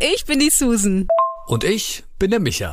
ich bin die Susan. Und ich bin der Micha.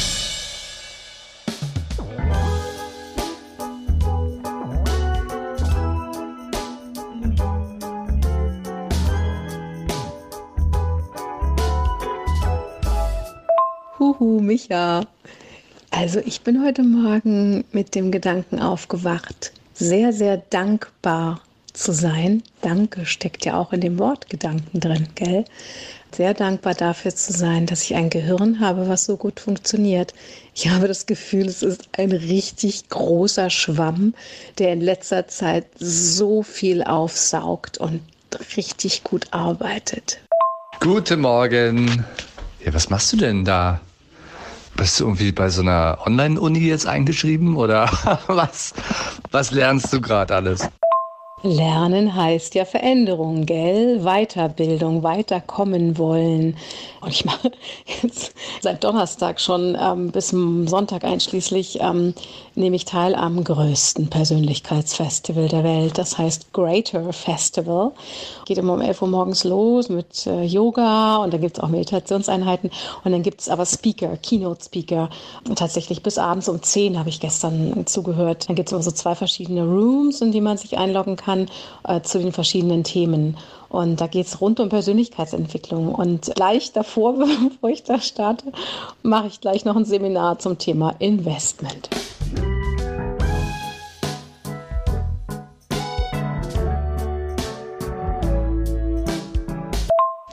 Huhu, Micha. Also ich bin heute Morgen mit dem Gedanken aufgewacht, sehr, sehr dankbar zu sein. Danke steckt ja auch in dem Wort Gedanken drin, gell? Sehr dankbar dafür zu sein, dass ich ein Gehirn habe, was so gut funktioniert. Ich habe das Gefühl, es ist ein richtig großer Schwamm, der in letzter Zeit so viel aufsaugt und richtig gut arbeitet. Guten Morgen. Ja, was machst du denn da? Bist du irgendwie bei so einer Online-Uni jetzt eingeschrieben oder was? Was lernst du gerade alles? Lernen heißt ja Veränderung, gell? Weiterbildung, weiterkommen wollen. Und ich mache jetzt seit Donnerstag schon ähm, bis Sonntag einschließlich ähm, nehme ich teil am größten Persönlichkeitsfestival der Welt. Das heißt Greater Festival. Geht immer um 11 Uhr morgens los mit äh, Yoga und dann gibt es auch Meditationseinheiten und dann gibt es aber Speaker, Keynote-Speaker. Und tatsächlich bis abends um 10 habe ich gestern zugehört. Dann gibt es immer so zwei verschiedene Rooms, in die man sich einloggen kann äh, zu den verschiedenen Themen. Und da geht es rund um Persönlichkeitsentwicklung. Und gleich davor, bevor ich da starte, mache ich gleich noch ein Seminar zum Thema Investment.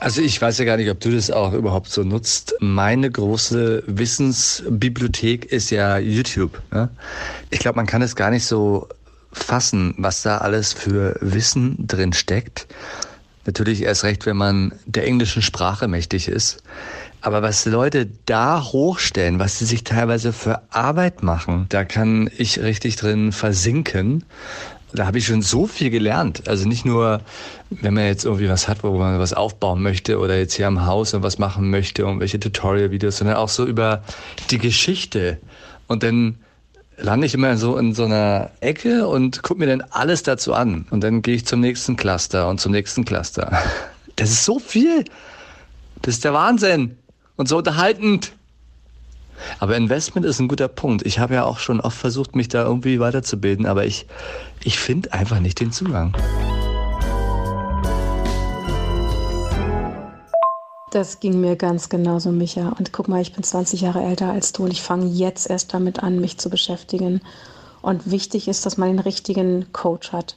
Also ich weiß ja gar nicht, ob du das auch überhaupt so nutzt. Meine große Wissensbibliothek ist ja YouTube. Ne? Ich glaube, man kann es gar nicht so fassen, was da alles für Wissen drin steckt. Natürlich erst recht, wenn man der englischen Sprache mächtig ist. Aber was Leute da hochstellen, was sie sich teilweise für Arbeit machen, da kann ich richtig drin versinken. Da habe ich schon so viel gelernt. Also nicht nur, wenn man jetzt irgendwie was hat, wo man was aufbauen möchte oder jetzt hier am Haus und was machen möchte und welche Tutorial-Videos, sondern auch so über die Geschichte. Und dann lande ich immer so in so einer Ecke und gucke mir dann alles dazu an. Und dann gehe ich zum nächsten Cluster und zum nächsten Cluster. Das ist so viel. Das ist der Wahnsinn. Und so unterhaltend. Aber Investment ist ein guter Punkt. Ich habe ja auch schon oft versucht, mich da irgendwie weiterzubilden, aber ich, ich finde einfach nicht den Zugang. Das ging mir ganz genauso, Micha. Und guck mal, ich bin 20 Jahre älter als du und ich fange jetzt erst damit an, mich zu beschäftigen. Und wichtig ist, dass man den richtigen Coach hat.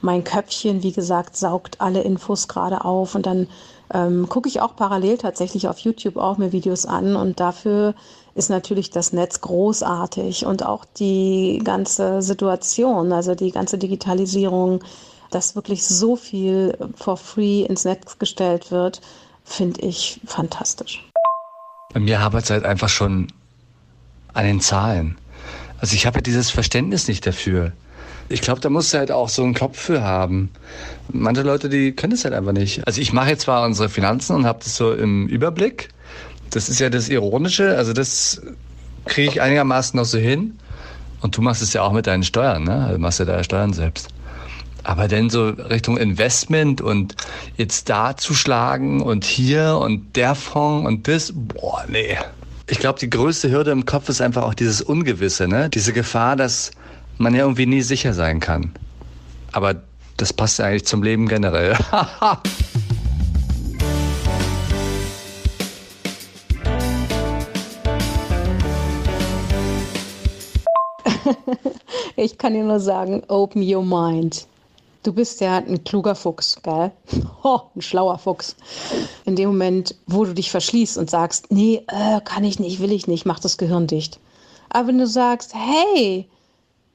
Mein Köpfchen, wie gesagt, saugt alle Infos gerade auf und dann ähm, gucke ich auch parallel tatsächlich auf YouTube auch mir Videos an und dafür ist natürlich das Netz großartig und auch die ganze Situation, also die ganze Digitalisierung, dass wirklich so viel for free ins Netz gestellt wird finde ich fantastisch. Bei mir hapert es halt einfach schon an den Zahlen. Also ich habe ja dieses Verständnis nicht dafür. Ich glaube, da musst du halt auch so einen Kopf für haben. Manche Leute, die können das halt einfach nicht. Also ich mache jetzt zwar unsere Finanzen und habe das so im Überblick. Das ist ja das Ironische. Also das kriege ich einigermaßen noch so hin. Und du machst es ja auch mit deinen Steuern, ne? Also machst ja deine Steuern selbst. Aber denn so Richtung Investment und jetzt da zuschlagen und hier und der Fonds und das, boah, nee. Ich glaube, die größte Hürde im Kopf ist einfach auch dieses Ungewisse, ne? Diese Gefahr, dass man ja irgendwie nie sicher sein kann. Aber das passt ja eigentlich zum Leben generell. ich kann dir nur sagen, open your mind. Du bist ja ein kluger Fuchs, gell? Oh, ein schlauer Fuchs. In dem Moment, wo du dich verschließt und sagst, nee, äh, kann ich nicht, will ich nicht, mach das Gehirn dicht. Aber wenn du sagst, hey,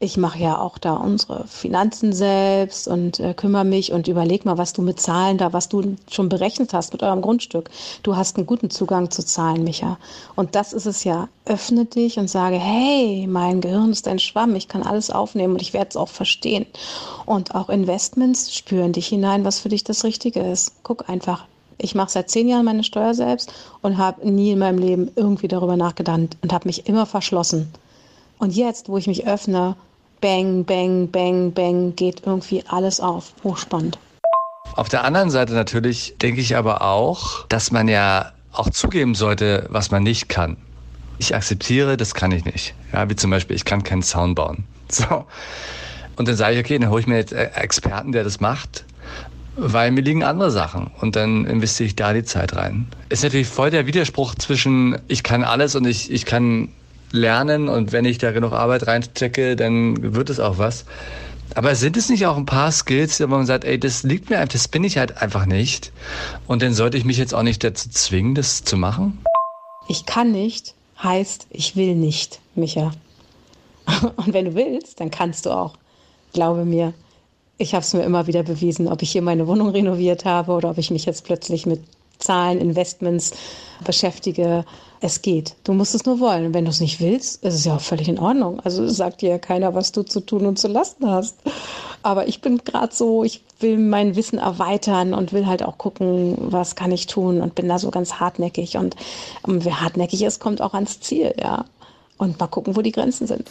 ich mache ja auch da unsere Finanzen selbst und äh, kümmere mich und überleg mal, was du mit Zahlen da, was du schon berechnet hast mit eurem Grundstück. Du hast einen guten Zugang zu Zahlen, Micha. Und das ist es ja. Öffne dich und sage, hey, mein Gehirn ist ein Schwamm, ich kann alles aufnehmen und ich werde es auch verstehen. Und auch Investments spüren dich hinein, was für dich das Richtige ist. Guck einfach. Ich mache seit zehn Jahren meine Steuer selbst und habe nie in meinem Leben irgendwie darüber nachgedacht und habe mich immer verschlossen. Und jetzt, wo ich mich öffne, bang, bang, bang, bang, geht irgendwie alles auf. Hochspannend. Auf der anderen Seite natürlich denke ich aber auch, dass man ja auch zugeben sollte, was man nicht kann. Ich akzeptiere, das kann ich nicht. Ja, wie zum Beispiel, ich kann keinen Sound bauen. So. Und dann sage ich, okay, dann hole ich mir jetzt Experten, der das macht, weil mir liegen andere Sachen. Und dann investiere ich da die Zeit rein. Ist natürlich voll der Widerspruch zwischen, ich kann alles und ich, ich kann lernen und wenn ich da genug Arbeit reinstecke, dann wird es auch was. Aber sind es nicht auch ein paar Skills, wo man sagt, ey, das liegt mir einfach, das bin ich halt einfach nicht. Und dann sollte ich mich jetzt auch nicht dazu zwingen, das zu machen? Ich kann nicht, heißt, ich will nicht, Micha. Und wenn du willst, dann kannst du auch. Glaube mir. Ich habe es mir immer wieder bewiesen, ob ich hier meine Wohnung renoviert habe oder ob ich mich jetzt plötzlich mit Zahlen, Investments beschäftige. Es geht. Du musst es nur wollen. Und wenn du es nicht willst, ist es ja auch völlig in Ordnung. Also sagt dir ja keiner, was du zu tun und zu lassen hast. Aber ich bin gerade so, ich will mein Wissen erweitern und will halt auch gucken, was kann ich tun und bin da so ganz hartnäckig. Und, und wer hartnäckig ist, kommt auch ans Ziel, ja. Und mal gucken, wo die Grenzen sind.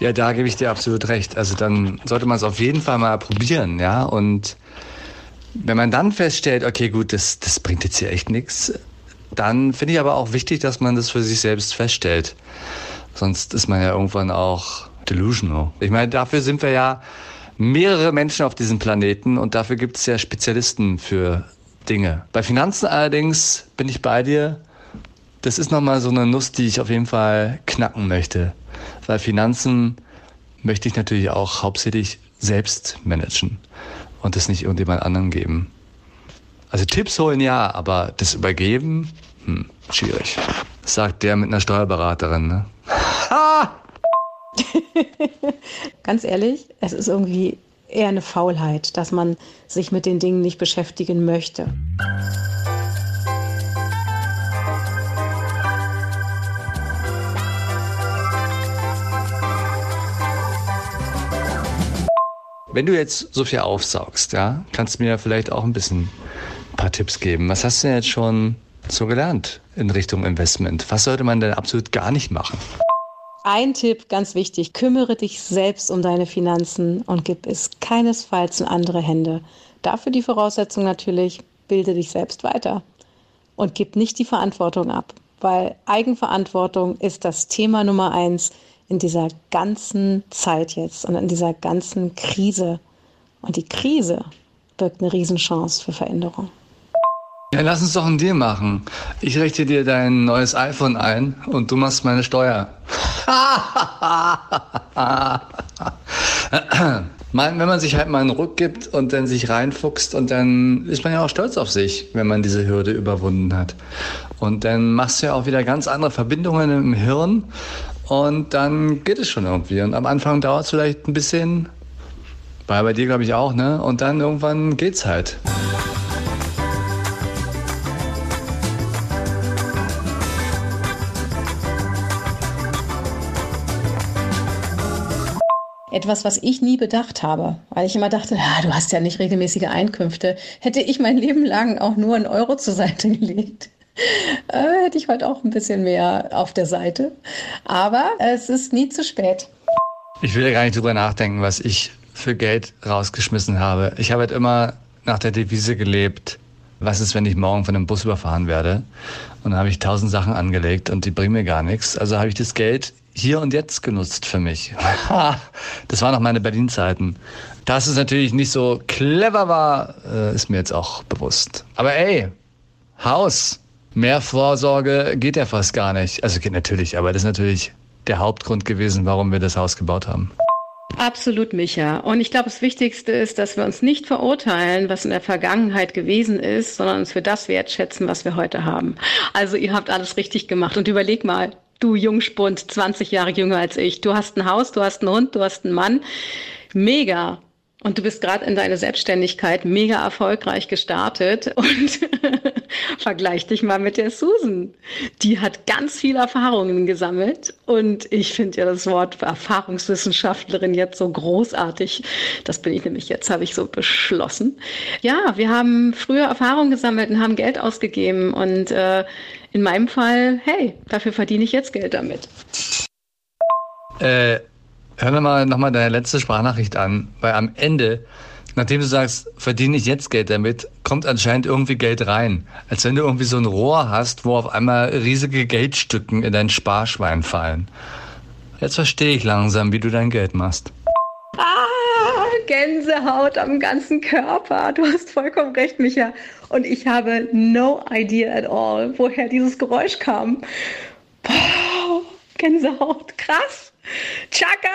Ja, da gebe ich dir absolut recht. Also dann sollte man es auf jeden Fall mal probieren, ja. Und wenn man dann feststellt, okay, gut, das, das bringt jetzt hier echt nichts, dann finde ich aber auch wichtig, dass man das für sich selbst feststellt. Sonst ist man ja irgendwann auch delusional. Ich meine, dafür sind wir ja mehrere Menschen auf diesem Planeten und dafür gibt es ja Spezialisten für Dinge. Bei Finanzen allerdings bin ich bei dir. Das ist nochmal so eine Nuss, die ich auf jeden Fall knacken möchte. Weil Finanzen möchte ich natürlich auch hauptsächlich selbst managen und das nicht irgendjemand anderen geben. Also Tipps holen ja, aber das übergeben, hm, schwierig. Sagt der mit einer Steuerberaterin, ne? Ganz ehrlich, es ist irgendwie eher eine Faulheit, dass man sich mit den Dingen nicht beschäftigen möchte. Wenn du jetzt so viel aufsaugst, ja, kannst du mir vielleicht auch ein bisschen ein paar Tipps geben. Was hast du denn jetzt schon so gelernt in Richtung Investment? Was sollte man denn absolut gar nicht machen? Ein Tipp, ganz wichtig, kümmere dich selbst um deine Finanzen und gib es keinesfalls in andere Hände. Dafür die Voraussetzung natürlich, bilde dich selbst weiter und gib nicht die Verantwortung ab, weil Eigenverantwortung ist das Thema Nummer eins in dieser ganzen Zeit jetzt und in dieser ganzen Krise. Und die Krise birgt eine Riesenchance für Veränderung. Ja, lass uns doch einen Deal machen. Ich richte dir dein neues iPhone ein und du machst meine Steuer. Wenn man sich halt mal einen Ruck gibt und dann sich reinfuchst und dann ist man ja auch stolz auf sich, wenn man diese Hürde überwunden hat. Und dann machst du ja auch wieder ganz andere Verbindungen im Hirn und dann geht es schon irgendwie. Und am Anfang dauert es vielleicht ein bisschen, war bei dir glaube ich auch, ne? Und dann irgendwann geht's halt. Etwas, was ich nie bedacht habe, weil ich immer dachte, ja, du hast ja nicht regelmäßige Einkünfte, hätte ich mein Leben lang auch nur einen Euro zur Seite gelegt. Äh, hätte ich heute auch ein bisschen mehr auf der Seite. Aber es ist nie zu spät. Ich will ja gar nicht drüber nachdenken, was ich für Geld rausgeschmissen habe. Ich habe halt immer nach der Devise gelebt, was ist, wenn ich morgen von einem Bus überfahren werde? Und dann habe ich tausend Sachen angelegt und die bringen mir gar nichts. Also habe ich das Geld hier und jetzt genutzt für mich. das waren noch meine Berlin-Zeiten. Dass es natürlich nicht so clever war, äh, ist mir jetzt auch bewusst. Aber ey, Haus, mehr Vorsorge geht ja fast gar nicht. Also geht natürlich, aber das ist natürlich der Hauptgrund gewesen, warum wir das Haus gebaut haben. Absolut, Micha. Und ich glaube, das Wichtigste ist, dass wir uns nicht verurteilen, was in der Vergangenheit gewesen ist, sondern uns für das wertschätzen, was wir heute haben. Also ihr habt alles richtig gemacht. Und überleg mal, du Jungspund, 20 Jahre jünger als ich. Du hast ein Haus, du hast einen Hund, du hast einen Mann. Mega. Und du bist gerade in deine Selbstständigkeit mega erfolgreich gestartet und vergleich dich mal mit der Susan. Die hat ganz viele Erfahrungen gesammelt und ich finde ja das Wort Erfahrungswissenschaftlerin jetzt so großartig. Das bin ich nämlich jetzt, habe ich so beschlossen. Ja, wir haben früher Erfahrungen gesammelt und haben Geld ausgegeben und äh, in meinem Fall, hey, dafür verdiene ich jetzt Geld damit. Äh Hör mir mal nochmal deine letzte Sprachnachricht an, weil am Ende, nachdem du sagst, verdiene ich jetzt Geld damit, kommt anscheinend irgendwie Geld rein. Als wenn du irgendwie so ein Rohr hast, wo auf einmal riesige Geldstücken in dein Sparschwein fallen. Jetzt verstehe ich langsam, wie du dein Geld machst. Ah, Gänsehaut am ganzen Körper. Du hast vollkommen recht, Micha. Und ich habe no idea at all, woher dieses Geräusch kam. Boah, Gänsehaut, krass. Chaka!